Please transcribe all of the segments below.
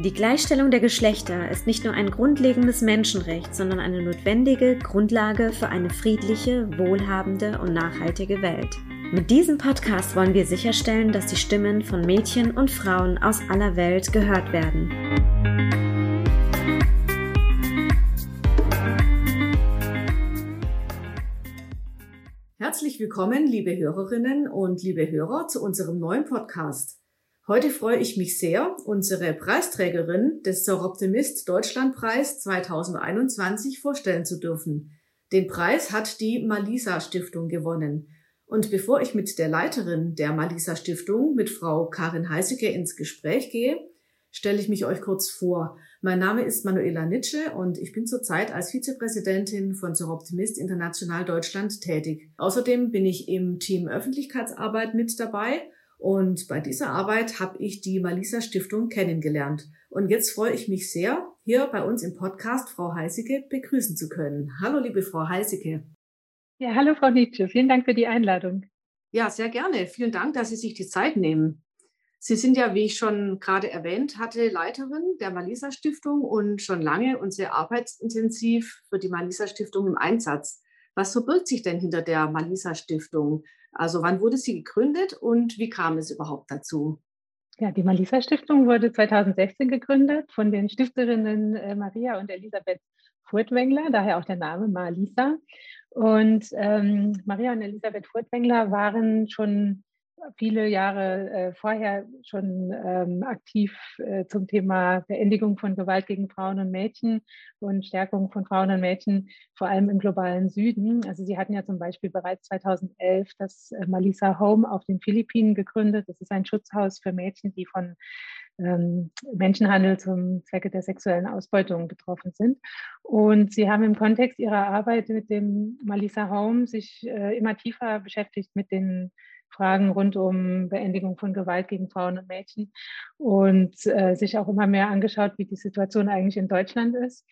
Die Gleichstellung der Geschlechter ist nicht nur ein grundlegendes Menschenrecht, sondern eine notwendige Grundlage für eine friedliche, wohlhabende und nachhaltige Welt. Mit diesem Podcast wollen wir sicherstellen, dass die Stimmen von Mädchen und Frauen aus aller Welt gehört werden. Herzlich willkommen, liebe Hörerinnen und liebe Hörer, zu unserem neuen Podcast. Heute freue ich mich sehr, unsere Preisträgerin des Soroptimist Deutschlandpreis 2021 vorstellen zu dürfen. Den Preis hat die Malisa Stiftung gewonnen. Und bevor ich mit der Leiterin der Malisa Stiftung, mit Frau Karin Heißecke, ins Gespräch gehe, stelle ich mich euch kurz vor. Mein Name ist Manuela Nitsche und ich bin zurzeit als Vizepräsidentin von Soroptimist International Deutschland tätig. Außerdem bin ich im Team Öffentlichkeitsarbeit mit dabei und bei dieser Arbeit habe ich die Malisa Stiftung kennengelernt. Und jetzt freue ich mich sehr, hier bei uns im Podcast Frau Heiseke begrüßen zu können. Hallo, liebe Frau Heiseke. Ja, hallo, Frau Nietzsche. Vielen Dank für die Einladung. Ja, sehr gerne. Vielen Dank, dass Sie sich die Zeit nehmen. Sie sind ja, wie ich schon gerade erwähnt hatte, Leiterin der Malisa Stiftung und schon lange und sehr arbeitsintensiv für die Malisa Stiftung im Einsatz. Was verbirgt sich denn hinter der Malisa Stiftung? Also wann wurde sie gegründet und wie kam es überhaupt dazu? Ja, die Malisa Stiftung wurde 2016 gegründet von den Stifterinnen äh, Maria und Elisabeth Furtwängler, daher auch der Name Malisa. Und ähm, Maria und Elisabeth Furtwängler waren schon viele Jahre äh, vorher schon ähm, aktiv äh, zum Thema Beendigung von Gewalt gegen Frauen und Mädchen und Stärkung von Frauen und Mädchen, vor allem im globalen Süden. Also sie hatten ja zum Beispiel bereits 2011 das äh, Malisa Home auf den Philippinen gegründet. Das ist ein Schutzhaus für Mädchen, die von ähm, Menschenhandel zum Zwecke der sexuellen Ausbeutung betroffen sind. Und sie haben im Kontext ihrer Arbeit mit dem Malisa Home sich äh, immer tiefer beschäftigt mit den Fragen rund um Beendigung von Gewalt gegen Frauen und Mädchen und äh, sich auch immer mehr angeschaut, wie die Situation eigentlich in Deutschland ist.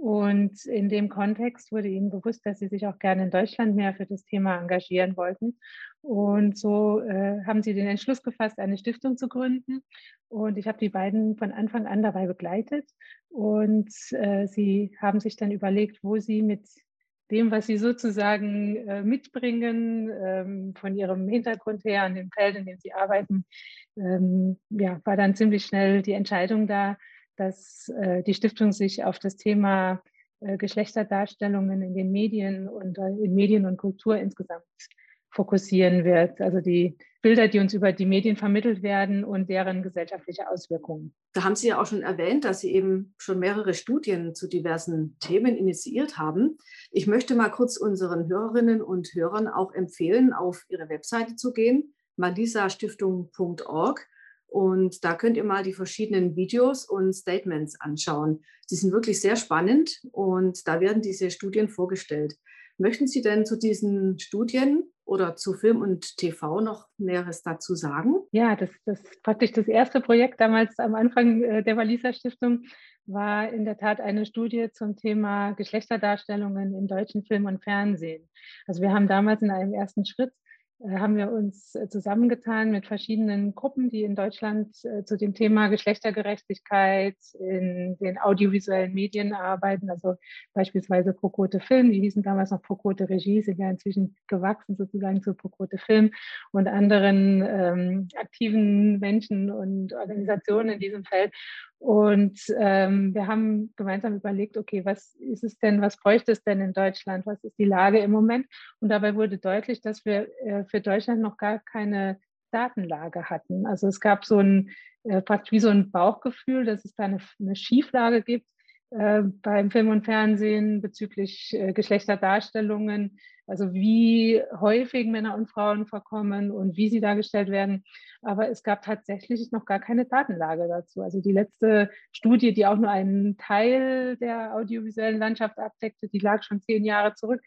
Und in dem Kontext wurde ihnen bewusst, dass sie sich auch gerne in Deutschland mehr für das Thema engagieren wollten. Und so äh, haben sie den Entschluss gefasst, eine Stiftung zu gründen. Und ich habe die beiden von Anfang an dabei begleitet. Und äh, sie haben sich dann überlegt, wo sie mit dem, was sie sozusagen äh, mitbringen, ähm, von ihrem Hintergrund her, an dem Feld, in dem sie arbeiten, ähm, ja, war dann ziemlich schnell die Entscheidung da, dass äh, die Stiftung sich auf das Thema äh, Geschlechterdarstellungen in den Medien und äh, in Medien und Kultur insgesamt fokussieren wird. Also die Bilder, die uns über die Medien vermittelt werden und deren gesellschaftliche Auswirkungen. Da haben Sie ja auch schon erwähnt, dass Sie eben schon mehrere Studien zu diversen Themen initiiert haben. Ich möchte mal kurz unseren Hörerinnen und Hörern auch empfehlen, auf Ihre Webseite zu gehen, malisastiftung.org. Und da könnt ihr mal die verschiedenen Videos und Statements anschauen. Die sind wirklich sehr spannend und da werden diese Studien vorgestellt. Möchten Sie denn zu diesen Studien oder zu Film und TV noch Näheres dazu sagen? Ja, das, das praktisch das erste Projekt damals am Anfang äh, der Walliser Stiftung war in der Tat eine Studie zum Thema Geschlechterdarstellungen im deutschen Film und Fernsehen. Also wir haben damals in einem ersten Schritt haben wir uns äh, zusammengetan mit verschiedenen Gruppen, die in Deutschland äh, zu dem Thema Geschlechtergerechtigkeit in den audiovisuellen Medien arbeiten, also beispielsweise Prokote Film, die hießen damals noch Prokote Regie, sind ja inzwischen gewachsen sozusagen zu Prokote Film und anderen ähm, aktiven Menschen und Organisationen in diesem Feld. Und ähm, wir haben gemeinsam überlegt, okay, was ist es denn, was bräuchte es denn in Deutschland? Was ist die Lage im Moment? Und dabei wurde deutlich, dass wir äh, für Deutschland noch gar keine Datenlage hatten. Also es gab so ein, äh, fast wie so ein Bauchgefühl, dass es da eine, eine Schieflage gibt äh, beim Film und Fernsehen bezüglich äh, Geschlechterdarstellungen, also wie häufig Männer und Frauen vorkommen und wie sie dargestellt werden. Aber es gab tatsächlich noch gar keine Datenlage dazu. Also die letzte Studie, die auch nur einen Teil der audiovisuellen Landschaft abdeckte, die lag schon zehn Jahre zurück.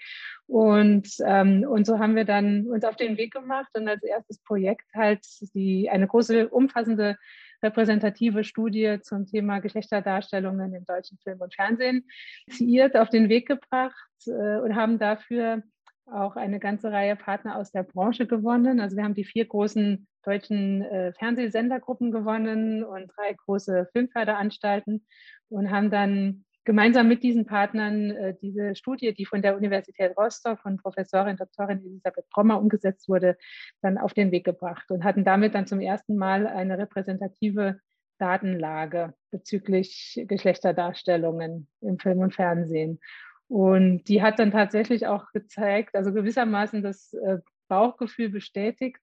Und, ähm, und so haben wir dann uns auf den Weg gemacht und als erstes Projekt halt die, eine große, umfassende repräsentative Studie zum Thema Geschlechterdarstellungen im deutschen Film und Fernsehen initiiert, auf den Weg gebracht äh, und haben dafür auch eine ganze Reihe Partner aus der Branche gewonnen. Also wir haben die vier großen deutschen äh, Fernsehsendergruppen gewonnen und drei große Filmförderanstalten und haben dann gemeinsam mit diesen Partnern äh, diese Studie, die von der Universität Rostock von Professorin Doktorin Elisabeth Brommer umgesetzt wurde, dann auf den Weg gebracht und hatten damit dann zum ersten Mal eine repräsentative Datenlage bezüglich Geschlechterdarstellungen im Film und Fernsehen. Und die hat dann tatsächlich auch gezeigt, also gewissermaßen das äh, Bauchgefühl bestätigt,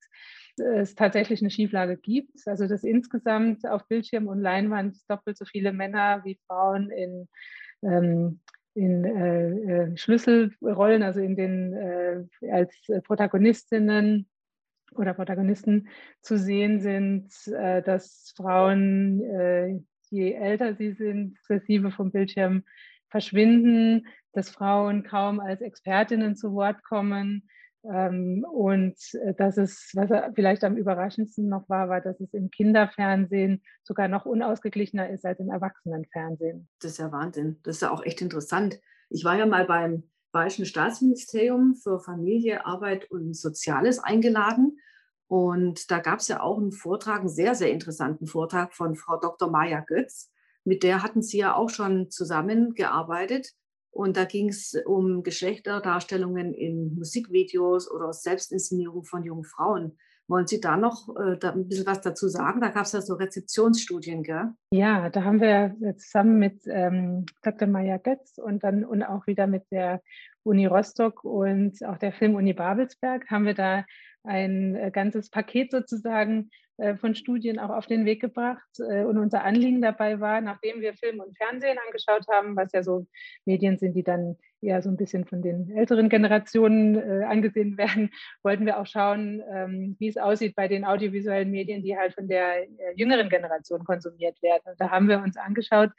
es tatsächlich eine Schieflage gibt. Also dass insgesamt auf Bildschirm und Leinwand doppelt so viele Männer wie Frauen in, ähm, in äh, äh Schlüsselrollen, also in den als Protagonistinnen oder Protagonisten zu sehen sind, dass Frauen, je älter sie sind, sukzessive vom Bildschirm verschwinden, dass Frauen kaum als Expertinnen zu Wort kommen. Ähm, und äh, dass es, was vielleicht am überraschendsten noch war, war, dass es im Kinderfernsehen sogar noch unausgeglichener ist als im Erwachsenenfernsehen. Das ist ja Wahnsinn. Das ist ja auch echt interessant. Ich war ja mal beim Bayerischen Staatsministerium für Familie, Arbeit und Soziales eingeladen. Und da gab es ja auch einen Vortrag, einen sehr, sehr interessanten Vortrag von Frau Dr. Maja Götz. Mit der hatten Sie ja auch schon zusammengearbeitet. Und da ging es um Geschlechterdarstellungen in Musikvideos oder Selbstinszenierung von jungen Frauen. Wollen Sie da noch äh, da ein bisschen was dazu sagen? Da gab es ja so Rezeptionsstudien, gell? Ja, da haben wir zusammen mit ähm, Dr. Maya Götz und dann und auch wieder mit der Uni Rostock und auch der Filmuni Babelsberg haben wir da ein äh, ganzes Paket sozusagen von Studien auch auf den Weg gebracht. Äh, und unser Anliegen dabei war, nachdem wir Film und Fernsehen angeschaut haben, was ja so Medien sind, die dann eher so ein bisschen von den älteren Generationen angesehen werden, wollten wir auch schauen, ähm, wie es aussieht bei den audiovisuellen Medien, die halt von der jüngeren Generation konsumiert werden. Und da haben wir uns angeschaut,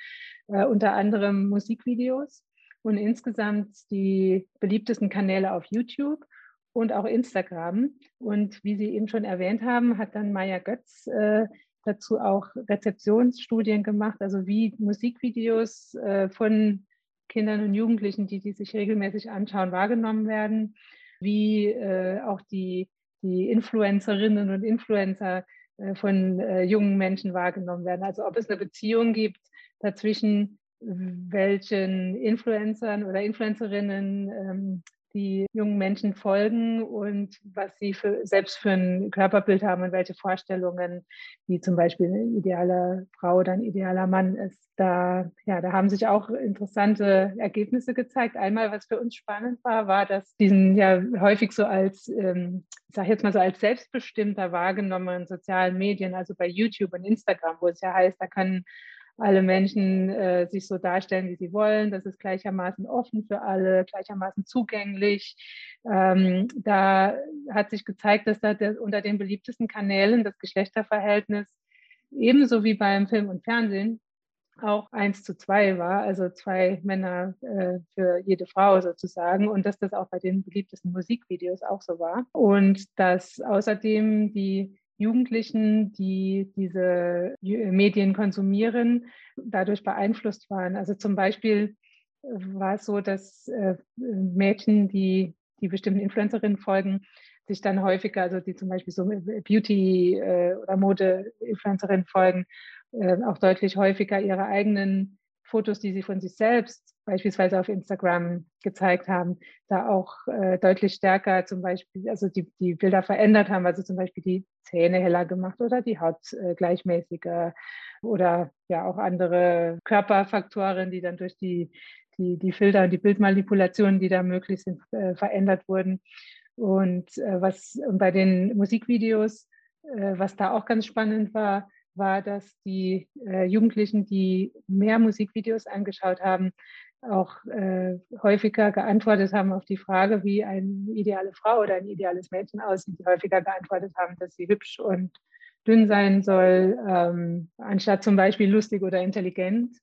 unter anderem Musikvideos und insgesamt die beliebtesten Kanäle auf YouTube und auch Instagram. Und wie Sie eben schon erwähnt haben, hat dann Maya Götz äh, dazu auch Rezeptionsstudien gemacht, also wie Musikvideos äh, von Kindern und Jugendlichen, die die sich regelmäßig anschauen, wahrgenommen werden, wie äh, auch die, die Influencerinnen und Influencer äh, von äh, jungen Menschen wahrgenommen werden. Also ob es eine Beziehung gibt dazwischen, welchen Influencern oder Influencerinnen ähm, die jungen Menschen folgen und was sie für, selbst für ein Körperbild haben und welche Vorstellungen, wie zum Beispiel eine ideale Frau oder ein idealer Mann ist. Da, ja, da haben sich auch interessante Ergebnisse gezeigt. Einmal, was für uns spannend war, war, dass diesen ja häufig so als, ähm, ich sage jetzt mal so als selbstbestimmter wahrgenommenen sozialen Medien, also bei YouTube und Instagram, wo es ja heißt, da können alle Menschen äh, sich so darstellen, wie sie wollen. Das ist gleichermaßen offen für alle, gleichermaßen zugänglich. Ähm, da hat sich gezeigt, dass da der, unter den beliebtesten Kanälen das Geschlechterverhältnis ebenso wie beim Film und Fernsehen auch eins zu zwei war, also zwei Männer äh, für jede Frau sozusagen und dass das auch bei den beliebtesten Musikvideos auch so war und dass außerdem die Jugendlichen, die diese Medien konsumieren, dadurch beeinflusst waren. Also zum Beispiel äh, war es so, dass äh, Mädchen, die, die bestimmten Influencerinnen folgen, sich dann häufiger, also die zum Beispiel so Beauty- äh, oder Mode-Influencerinnen folgen, auch deutlich häufiger ihre eigenen Fotos, die sie von sich selbst beispielsweise auf Instagram gezeigt haben, da auch äh, deutlich stärker zum Beispiel, also die, die Bilder verändert haben, also zum Beispiel die Zähne heller gemacht oder die Haut äh, gleichmäßiger oder ja auch andere Körperfaktoren, die dann durch die, die, die Filter und die Bildmanipulationen, die da möglich sind, äh, verändert wurden. Und äh, was bei den Musikvideos, äh, was da auch ganz spannend war, war, dass die äh, Jugendlichen, die mehr Musikvideos angeschaut haben, auch äh, häufiger geantwortet haben auf die Frage, wie eine ideale Frau oder ein ideales Mädchen aussieht, die häufiger geantwortet haben, dass sie hübsch und dünn sein soll, ähm, anstatt zum Beispiel lustig oder intelligent.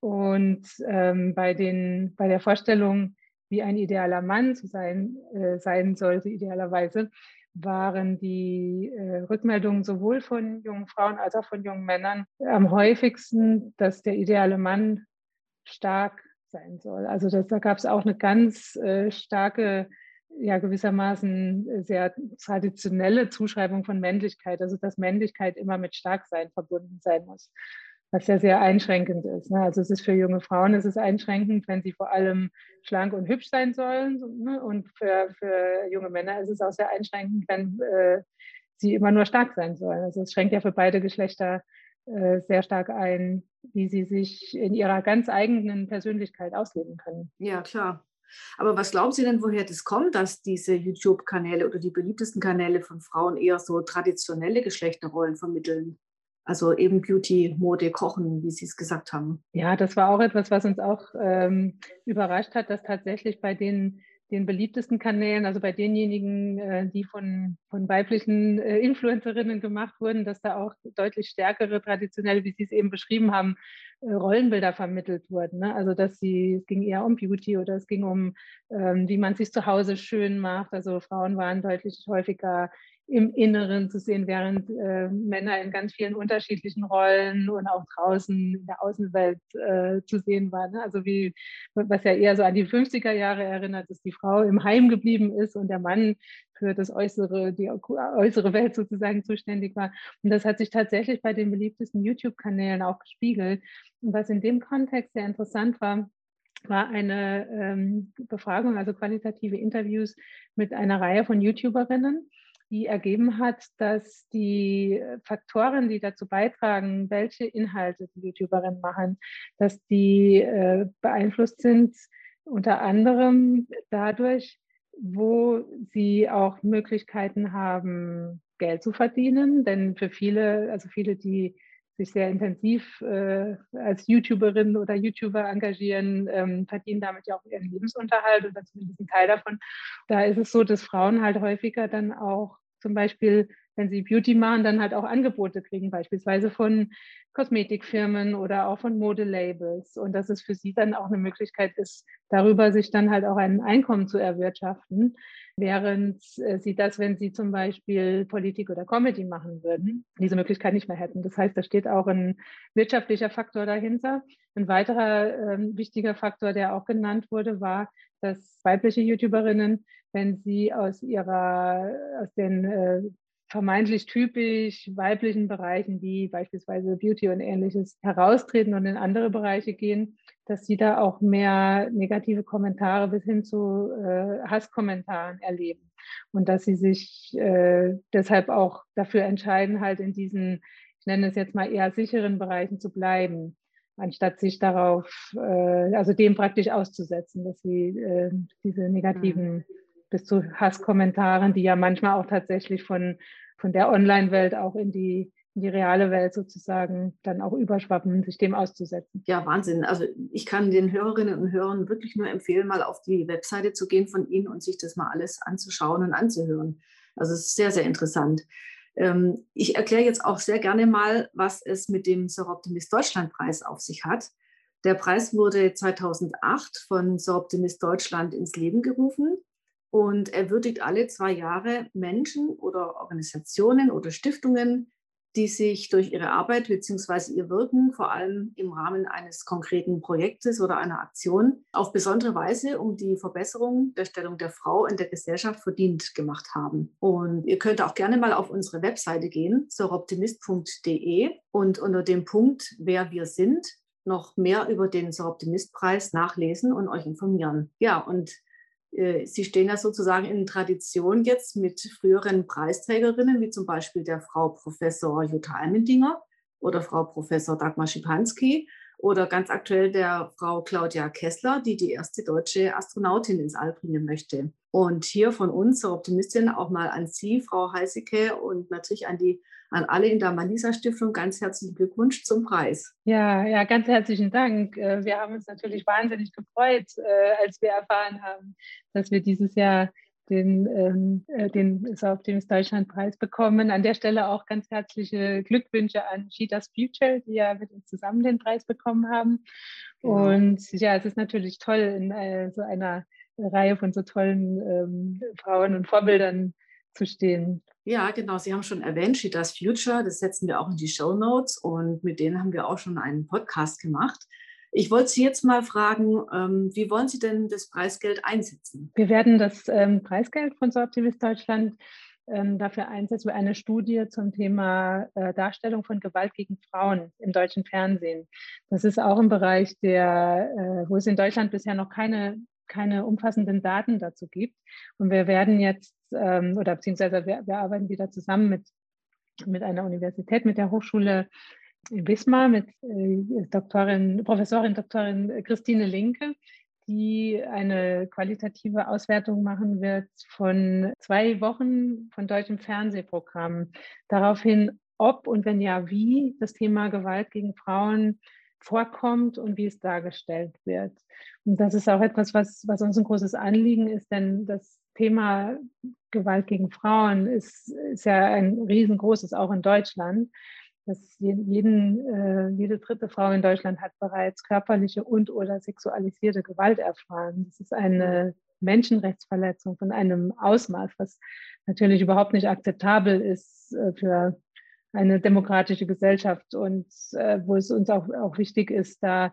Und ähm, bei, den, bei der Vorstellung, wie ein idealer Mann zu sein, äh, sein sollte, idealerweise, waren die äh, Rückmeldungen sowohl von jungen Frauen als auch von jungen Männern am häufigsten, dass der ideale Mann stark sein soll. Also das, da gab es auch eine ganz äh, starke, ja gewissermaßen sehr traditionelle Zuschreibung von Männlichkeit, also dass Männlichkeit immer mit Starksein verbunden sein muss was ja sehr einschränkend ist. Ne? Also es ist für junge Frauen es ist einschränkend, wenn sie vor allem schlank und hübsch sein sollen. Ne? Und für, für junge Männer ist es auch sehr einschränkend, wenn äh, sie immer nur stark sein sollen. Also es schränkt ja für beide Geschlechter äh, sehr stark ein, wie sie sich in ihrer ganz eigenen Persönlichkeit ausleben können. Ja, klar. Aber was glauben Sie denn, woher das kommt, dass diese YouTube-Kanäle oder die beliebtesten Kanäle von Frauen eher so traditionelle Geschlechterrollen vermitteln? Also eben Beauty, Mode, Kochen, wie Sie es gesagt haben. Ja, das war auch etwas, was uns auch ähm, überrascht hat, dass tatsächlich bei den, den beliebtesten Kanälen, also bei denjenigen, äh, die von, von weiblichen äh, Influencerinnen gemacht wurden, dass da auch deutlich stärkere, traditionelle, wie Sie es eben beschrieben haben, äh, Rollenbilder vermittelt wurden. Ne? Also dass sie, es ging eher um Beauty oder es ging um, ähm, wie man sich zu Hause schön macht. Also Frauen waren deutlich häufiger im Inneren zu sehen, während äh, Männer in ganz vielen unterschiedlichen Rollen und auch draußen in der Außenwelt äh, zu sehen waren. Ne? Also wie, was ja eher so an die 50er Jahre erinnert, dass die Frau im Heim geblieben ist und der Mann für das äußere, die äußere Welt sozusagen zuständig war. Und das hat sich tatsächlich bei den beliebtesten YouTube-Kanälen auch gespiegelt. Und was in dem Kontext sehr interessant war, war eine ähm, Befragung, also qualitative Interviews mit einer Reihe von YouTuberinnen die ergeben hat, dass die Faktoren, die dazu beitragen, welche Inhalte die YouTuberinnen machen, dass die äh, beeinflusst sind unter anderem dadurch, wo sie auch Möglichkeiten haben, Geld zu verdienen. Denn für viele, also viele, die sich sehr intensiv äh, als YouTuberin oder YouTuber engagieren, ähm, verdienen damit ja auch ihren Lebensunterhalt oder zumindest einen Teil davon. Da ist es so, dass Frauen halt häufiger dann auch zum Beispiel, wenn sie Beauty machen, dann halt auch Angebote kriegen, beispielsweise von Kosmetikfirmen oder auch von Modelabels. Und dass es für sie dann auch eine Möglichkeit ist, darüber sich dann halt auch ein Einkommen zu erwirtschaften, während äh, sie das, wenn sie zum Beispiel Politik oder Comedy machen würden, diese Möglichkeit nicht mehr hätten. Das heißt, da steht auch ein wirtschaftlicher Faktor dahinter. Ein weiterer äh, wichtiger Faktor, der auch genannt wurde, war, dass weibliche YouTuberinnen, wenn sie aus ihrer, aus den äh, vermeintlich typisch weiblichen Bereichen, wie beispielsweise Beauty und ähnliches, heraustreten und in andere Bereiche gehen, dass sie da auch mehr negative Kommentare bis hin zu äh, Hasskommentaren erleben. Und dass sie sich äh, deshalb auch dafür entscheiden, halt in diesen, ich nenne es jetzt mal eher sicheren Bereichen zu bleiben, anstatt sich darauf, äh, also dem praktisch auszusetzen, dass sie äh, diese negativen mhm bis zu Hasskommentaren, die ja manchmal auch tatsächlich von, von der Online-Welt auch in die, in die reale Welt sozusagen dann auch überschwappen, sich dem auszusetzen. Ja, Wahnsinn. Also ich kann den Hörerinnen und Hörern wirklich nur empfehlen, mal auf die Webseite zu gehen von Ihnen und sich das mal alles anzuschauen und anzuhören. Also es ist sehr, sehr interessant. Ähm, ich erkläre jetzt auch sehr gerne mal, was es mit dem Soroptimist Deutschland Preis auf sich hat. Der Preis wurde 2008 von Soroptimist Deutschland ins Leben gerufen und er würdigt alle zwei Jahre Menschen oder Organisationen oder Stiftungen, die sich durch ihre Arbeit bzw. ihr Wirken, vor allem im Rahmen eines konkreten Projektes oder einer Aktion, auf besondere Weise um die Verbesserung der Stellung der Frau in der Gesellschaft verdient gemacht haben. Und ihr könnt auch gerne mal auf unsere Webseite gehen, soroptimist.de und unter dem Punkt Wer wir sind noch mehr über den Soroptimist-Preis nachlesen und euch informieren. Ja, und Sie stehen ja sozusagen in Tradition jetzt mit früheren Preisträgerinnen, wie zum Beispiel der Frau Professor Jutta Almendinger oder Frau Professor Dagmar Schipanski Oder ganz aktuell der Frau Claudia Kessler, die die erste deutsche Astronautin ins All bringen möchte. Und hier von uns, zur Optimistin, auch mal an Sie, Frau Heiseke, und natürlich an die an alle in der Malisa Stiftung ganz herzlichen Glückwunsch zum Preis. Ja, ja, ganz herzlichen Dank. Äh, wir haben uns natürlich wahnsinnig gefreut, äh, als wir erfahren haben, dass wir dieses Jahr den, ähm, äh, den Optimist Deutschland Preis bekommen. An der Stelle auch ganz herzliche Glückwünsche an Cheetahs Future, die ja mit uns zusammen den Preis bekommen haben. Genau. Und ja, es ist natürlich toll, in äh, so einer Reihe von so tollen ähm, Frauen und Vorbildern zu stehen. Ja, genau. Sie haben schon erwähnt, Cheetahs Future, das setzen wir auch in die Show Notes und mit denen haben wir auch schon einen Podcast gemacht. Ich wollte Sie jetzt mal fragen, ähm, wie wollen Sie denn das Preisgeld einsetzen? Wir werden das ähm, Preisgeld von So Optimist Deutschland ähm, dafür einsetzen, für eine Studie zum Thema äh, Darstellung von Gewalt gegen Frauen im deutschen Fernsehen. Das ist auch ein Bereich, der, äh, wo es in Deutschland bisher noch keine, keine umfassenden Daten dazu gibt. Und wir werden jetzt, oder beziehungsweise wir, wir arbeiten wieder zusammen mit, mit einer Universität, mit der Hochschule Wismar mit äh, Doktorin, Professorin Doktorin Christine Linke, die eine qualitative Auswertung machen wird von zwei Wochen von deutschen Fernsehprogrammen. Daraufhin, ob und wenn ja, wie das Thema Gewalt gegen Frauen vorkommt und wie es dargestellt wird. Und das ist auch etwas, was, was uns ein großes Anliegen ist, denn das Thema Gewalt gegen Frauen ist, ist ja ein riesengroßes, auch in Deutschland dass jeden, äh, jede dritte Frau in Deutschland hat bereits körperliche und oder sexualisierte Gewalt erfahren. Das ist eine Menschenrechtsverletzung von einem Ausmaß, was natürlich überhaupt nicht akzeptabel ist äh, für eine demokratische Gesellschaft und äh, wo es uns auch, auch wichtig ist, da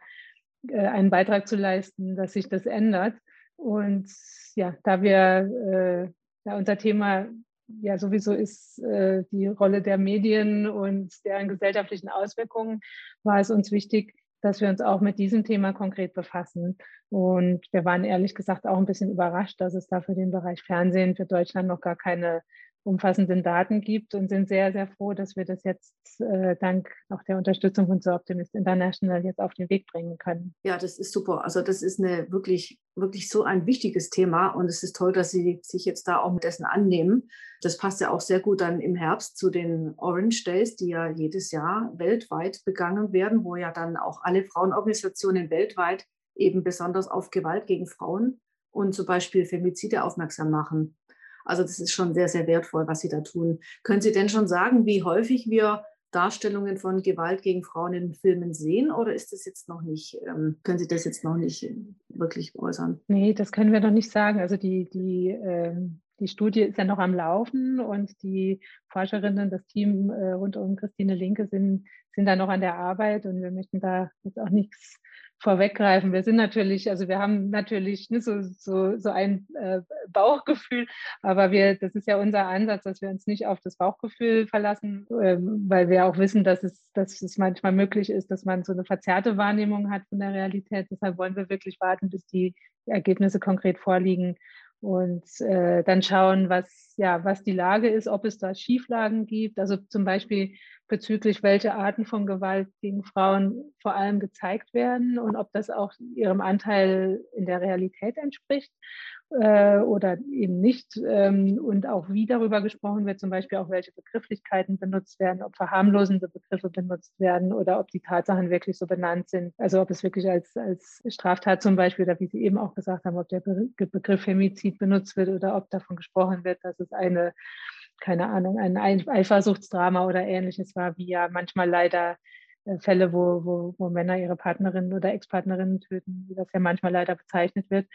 äh, einen Beitrag zu leisten, dass sich das ändert. Und ja, da wir, äh, da unser Thema ja sowieso ist äh, die Rolle der Medien und deren gesellschaftlichen Auswirkungen, war es uns wichtig, dass wir uns auch mit diesem Thema konkret befassen. Und wir waren ehrlich gesagt auch ein bisschen überrascht, dass es da für den Bereich Fernsehen für Deutschland noch gar keine umfassenden Daten gibt und sind sehr, sehr froh, dass wir das jetzt äh, dank auch der Unterstützung von So Optimist International jetzt auf den Weg bringen können. Ja, das ist super. Also das ist eine wirklich, wirklich so ein wichtiges Thema und es ist toll, dass Sie sich jetzt da auch mit dessen annehmen. Das passt ja auch sehr gut dann im Herbst zu den Orange Days, die ja jedes Jahr weltweit begangen werden, wo ja dann auch alle Frauenorganisationen weltweit eben besonders auf Gewalt gegen Frauen und zum Beispiel Femizide aufmerksam machen. Also das ist schon sehr, sehr wertvoll, was Sie da tun. Können Sie denn schon sagen, wie häufig wir Darstellungen von Gewalt gegen Frauen in Filmen sehen oder ist das jetzt noch nicht, ähm, können Sie das jetzt noch nicht äh, wirklich äußern? Nee, das können wir noch nicht sagen. Also die, die, ähm, die Studie ist ja noch am Laufen und die Forscherinnen, das Team äh, rund um Christine Linke sind, sind da noch an der Arbeit und wir möchten da jetzt auch nichts vorweggreifen. Wir sind natürlich, also wir haben natürlich ne, so, so, so ein äh, Bauchgefühl, aber wir, das ist ja unser Ansatz, dass wir uns nicht auf das Bauchgefühl verlassen, äh, weil wir auch wissen, dass es, dass es manchmal möglich ist, dass man so eine verzerrte Wahrnehmung hat von der Realität. Deshalb wollen wir wirklich warten, bis die Ergebnisse konkret vorliegen und äh, dann schauen, was, ja, was die Lage ist, ob es da Schieflagen gibt. Also zum Beispiel bezüglich welche Arten von Gewalt gegen Frauen vor allem gezeigt werden und ob das auch ihrem Anteil in der Realität entspricht äh, oder eben nicht. Ähm, und auch wie darüber gesprochen wird, zum Beispiel auch welche Begrifflichkeiten benutzt werden, ob verharmlosende Begriffe benutzt werden oder ob die Tatsachen wirklich so benannt sind. Also ob es wirklich als, als Straftat zum Beispiel oder wie Sie eben auch gesagt haben, ob der Begriff Femizid benutzt wird oder ob davon gesprochen wird, dass es eine keine Ahnung, ein Eifersuchtsdrama oder ähnliches war, wie ja manchmal leider Fälle, wo, wo, wo Männer ihre Partnerinnen oder Ex-Partnerinnen töten, wie das ja manchmal leider bezeichnet wird.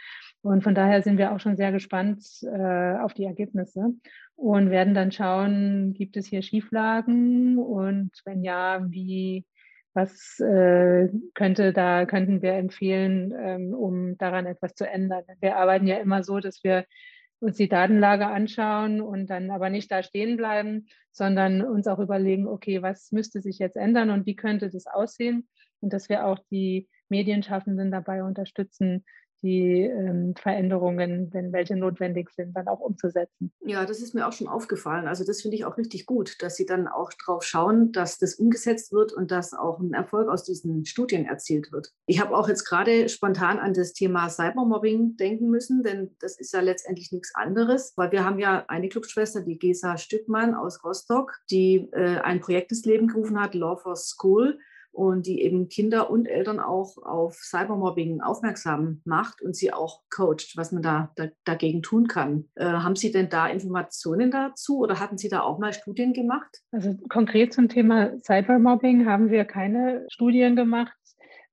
Und von daher sind wir auch schon sehr gespannt äh, auf die Ergebnisse und werden dann schauen, gibt es hier Schieflagen und wenn ja, wie, was äh, könnte da, könnten wir empfehlen, ähm, um daran etwas zu ändern? Wir arbeiten ja immer so, dass wir uns die Datenlage anschauen und dann aber nicht da stehen bleiben, sondern uns auch überlegen, okay, was müsste sich jetzt ändern und wie könnte das aussehen? Und dass wir auch die Medienschaffenden dabei unterstützen, die ähm, Veränderungen, wenn welche notwendig sind, dann auch umzusetzen. Ja, das ist mir auch schon aufgefallen. Also das finde ich auch richtig gut, dass Sie dann auch drauf schauen, dass das umgesetzt wird und dass auch ein Erfolg aus diesen Studien erzielt wird. Ich habe auch jetzt gerade spontan an das Thema Cybermobbing denken müssen, denn das ist ja letztendlich nichts anderes, weil wir haben ja eine Clubschwester, die Gesa Stückmann aus Rostock, die äh, ein Projekt ins Leben gerufen hat, Law for School und die eben Kinder und Eltern auch auf Cybermobbing aufmerksam macht und sie auch coacht, was man da, da dagegen tun kann. Äh, haben Sie denn da Informationen dazu oder hatten Sie da auch mal Studien gemacht? Also konkret zum Thema Cybermobbing haben wir keine Studien gemacht.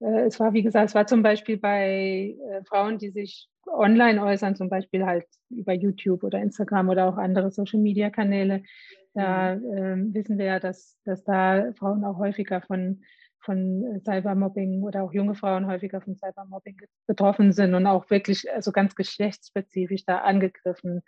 Äh, es war, wie gesagt, es war zum Beispiel bei äh, Frauen, die sich online äußern, zum Beispiel halt über YouTube oder Instagram oder auch andere Social-Media-Kanäle. Da äh, wissen wir ja, dass, dass da Frauen auch häufiger von von äh, Cybermobbing oder auch junge Frauen häufiger von Cybermobbing betroffen sind und auch wirklich also ganz geschlechtsspezifisch da angegriffen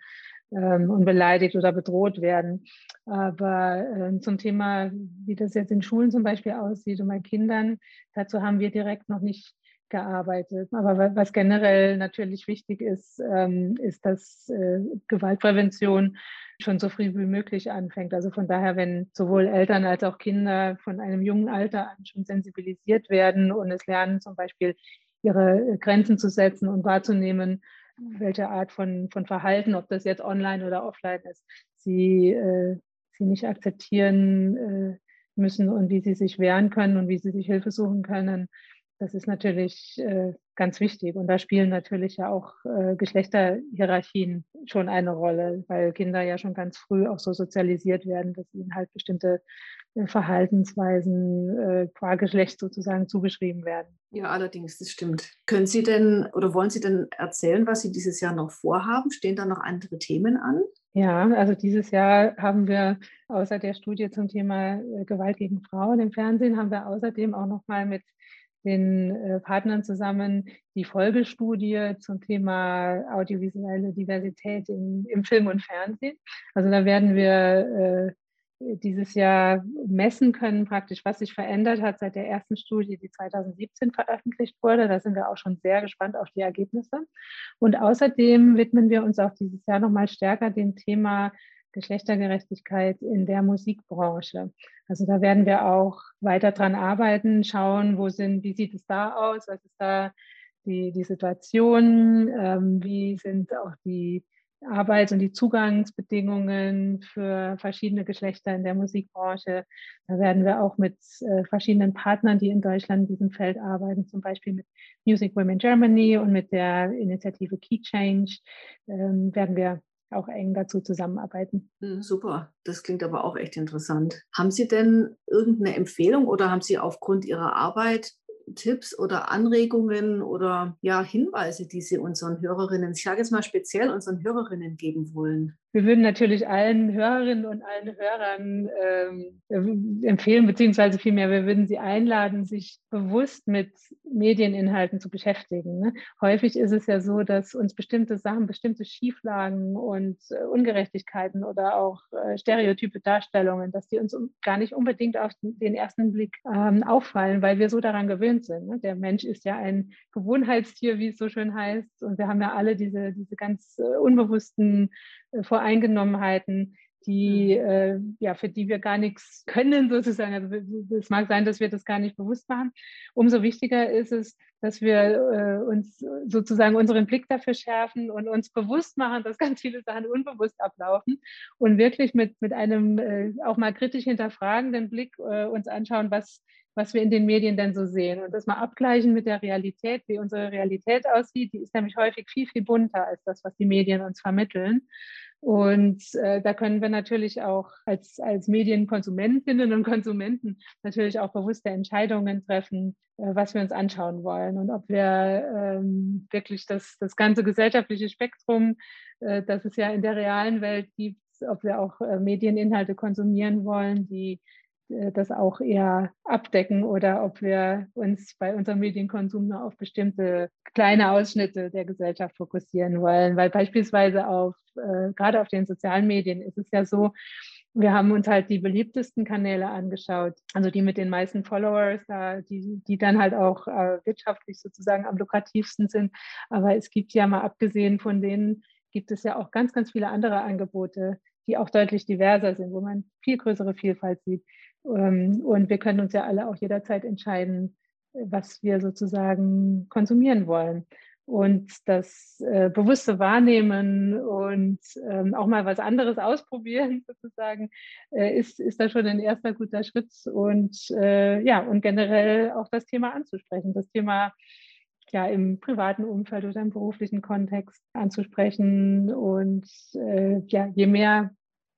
ähm, und beleidigt oder bedroht werden. Aber äh, zum Thema, wie das jetzt in Schulen zum Beispiel aussieht und bei Kindern, dazu haben wir direkt noch nicht gearbeitet. Aber was generell natürlich wichtig ist, ähm, ist, dass äh, Gewaltprävention schon so früh wie möglich anfängt. Also von daher, wenn sowohl Eltern als auch Kinder von einem jungen Alter an schon sensibilisiert werden und es lernen, zum Beispiel ihre Grenzen zu setzen und wahrzunehmen, welche Art von, von Verhalten, ob das jetzt online oder offline ist, sie, äh, sie nicht akzeptieren äh, müssen und wie sie sich wehren können und wie sie sich Hilfe suchen können, das ist natürlich äh, ganz wichtig. Und da spielen natürlich ja auch äh, Geschlechterhierarchien schon eine Rolle, weil Kinder ja schon ganz früh auch so sozialisiert werden, dass ihnen halt bestimmte äh, Verhaltensweisen äh, qua Geschlecht sozusagen zugeschrieben werden. Ja, allerdings, das stimmt. Können Sie denn oder wollen Sie denn erzählen, was Sie dieses Jahr noch vorhaben? Stehen da noch andere Themen an? Ja, also dieses Jahr haben wir außer der Studie zum Thema äh, Gewalt gegen Frauen im Fernsehen, haben wir außerdem auch noch mal mit den äh, Partnern zusammen die Folgestudie zum Thema audiovisuelle Diversität im, im Film und Fernsehen. Also da werden wir äh, dieses Jahr messen können, praktisch, was sich verändert hat seit der ersten Studie, die 2017 veröffentlicht wurde. Da sind wir auch schon sehr gespannt auf die Ergebnisse. Und außerdem widmen wir uns auch dieses Jahr nochmal stärker dem Thema Geschlechtergerechtigkeit in der Musikbranche. Also da werden wir auch weiter dran arbeiten, schauen, wo sind, wie sieht es da aus, was ist da die, die Situation, ähm, wie sind auch die Arbeits- und die Zugangsbedingungen für verschiedene Geschlechter in der Musikbranche. Da werden wir auch mit äh, verschiedenen Partnern, die in Deutschland in diesem Feld arbeiten, zum Beispiel mit Music Women Germany und mit der Initiative Key Change, ähm, werden wir auch eng dazu zusammenarbeiten. Hm, super, das klingt aber auch echt interessant. Haben Sie denn irgendeine Empfehlung oder haben Sie aufgrund Ihrer Arbeit Tipps oder Anregungen oder ja, Hinweise, die Sie unseren Hörerinnen, ich sage jetzt mal speziell unseren Hörerinnen geben wollen? Wir würden natürlich allen Hörerinnen und allen Hörern ähm, empfehlen, beziehungsweise vielmehr, wir würden sie einladen, sich bewusst mit Medieninhalten zu beschäftigen. Ne? Häufig ist es ja so, dass uns bestimmte Sachen, bestimmte Schieflagen und äh, Ungerechtigkeiten oder auch äh, stereotype Darstellungen, dass die uns gar nicht unbedingt auf den ersten Blick ähm, auffallen, weil wir so daran gewöhnt sind. Ne? Der Mensch ist ja ein Gewohnheitstier, wie es so schön heißt. Und wir haben ja alle diese, diese ganz äh, unbewussten Voreingenommenheiten, die, mhm. äh, ja, für die wir gar nichts können, sozusagen. Also es mag sein, dass wir das gar nicht bewusst machen. Umso wichtiger ist es, dass wir äh, uns sozusagen unseren Blick dafür schärfen und uns bewusst machen, dass ganz viele Sachen unbewusst ablaufen und wirklich mit, mit einem äh, auch mal kritisch hinterfragenden Blick äh, uns anschauen, was, was wir in den Medien denn so sehen und das mal abgleichen mit der Realität, wie unsere Realität aussieht. Die ist nämlich häufig viel, viel bunter als das, was die Medien uns vermitteln. Und äh, da können wir natürlich auch als, als Medienkonsumentinnen und Konsumenten natürlich auch bewusste Entscheidungen treffen, äh, was wir uns anschauen wollen und ob wir ähm, wirklich das, das ganze gesellschaftliche Spektrum, äh, das es ja in der realen Welt gibt, ob wir auch äh, Medieninhalte konsumieren wollen, die das auch eher abdecken oder ob wir uns bei unserem Medienkonsum nur auf bestimmte kleine Ausschnitte der Gesellschaft fokussieren wollen. Weil beispielsweise auf, äh, gerade auf den sozialen Medien ist es ja so, wir haben uns halt die beliebtesten Kanäle angeschaut, also die mit den meisten Followers, die, die dann halt auch äh, wirtschaftlich sozusagen am lukrativsten sind. Aber es gibt ja mal abgesehen von denen, gibt es ja auch ganz, ganz viele andere Angebote, die auch deutlich diverser sind, wo man viel größere Vielfalt sieht. Ähm, und wir können uns ja alle auch jederzeit entscheiden, was wir sozusagen konsumieren wollen. Und das äh, bewusste Wahrnehmen und ähm, auch mal was anderes ausprobieren, sozusagen, äh, ist, ist da schon ein erster guter Schritt. Und äh, ja, und generell auch das Thema anzusprechen, das Thema ja im privaten Umfeld oder im beruflichen Kontext anzusprechen. Und äh, ja, je mehr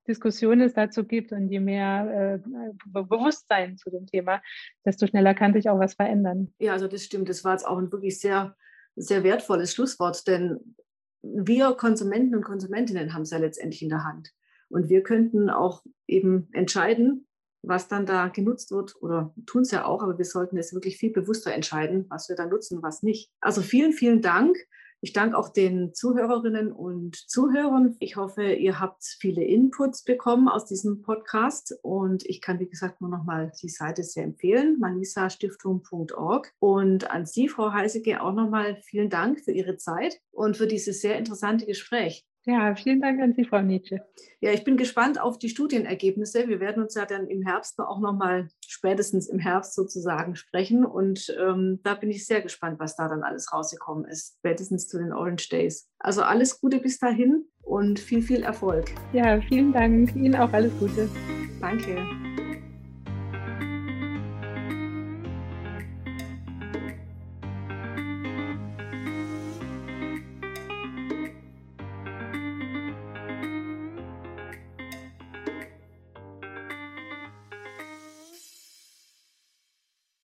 Diskussion es dazu gibt und je mehr äh, Bewusstsein zu dem Thema, desto schneller kann sich auch was verändern. Ja, also das stimmt. Das war jetzt auch ein wirklich sehr sehr wertvolles Schlusswort, denn wir Konsumenten und Konsumentinnen haben es ja letztendlich in der Hand. Und wir könnten auch eben entscheiden, was dann da genutzt wird oder tun es ja auch, aber wir sollten es wirklich viel bewusster entscheiden, was wir da nutzen, was nicht. Also vielen, vielen Dank ich danke auch den Zuhörerinnen und Zuhörern. Ich hoffe, ihr habt viele Inputs bekommen aus diesem Podcast und ich kann, wie gesagt, nur noch mal die Seite sehr empfehlen, manisastiftung.org. Und an Sie, Frau Heiseke, auch noch mal vielen Dank für Ihre Zeit und für dieses sehr interessante Gespräch. Ja, vielen Dank an Sie, Frau Nietzsche. Ja, ich bin gespannt auf die Studienergebnisse. Wir werden uns ja dann im Herbst auch noch mal spätestens im Herbst sozusagen sprechen. Und ähm, da bin ich sehr gespannt, was da dann alles rausgekommen ist, spätestens zu den Orange Days. Also alles Gute bis dahin und viel, viel Erfolg. Ja, vielen Dank. Ihnen auch alles Gute. Danke.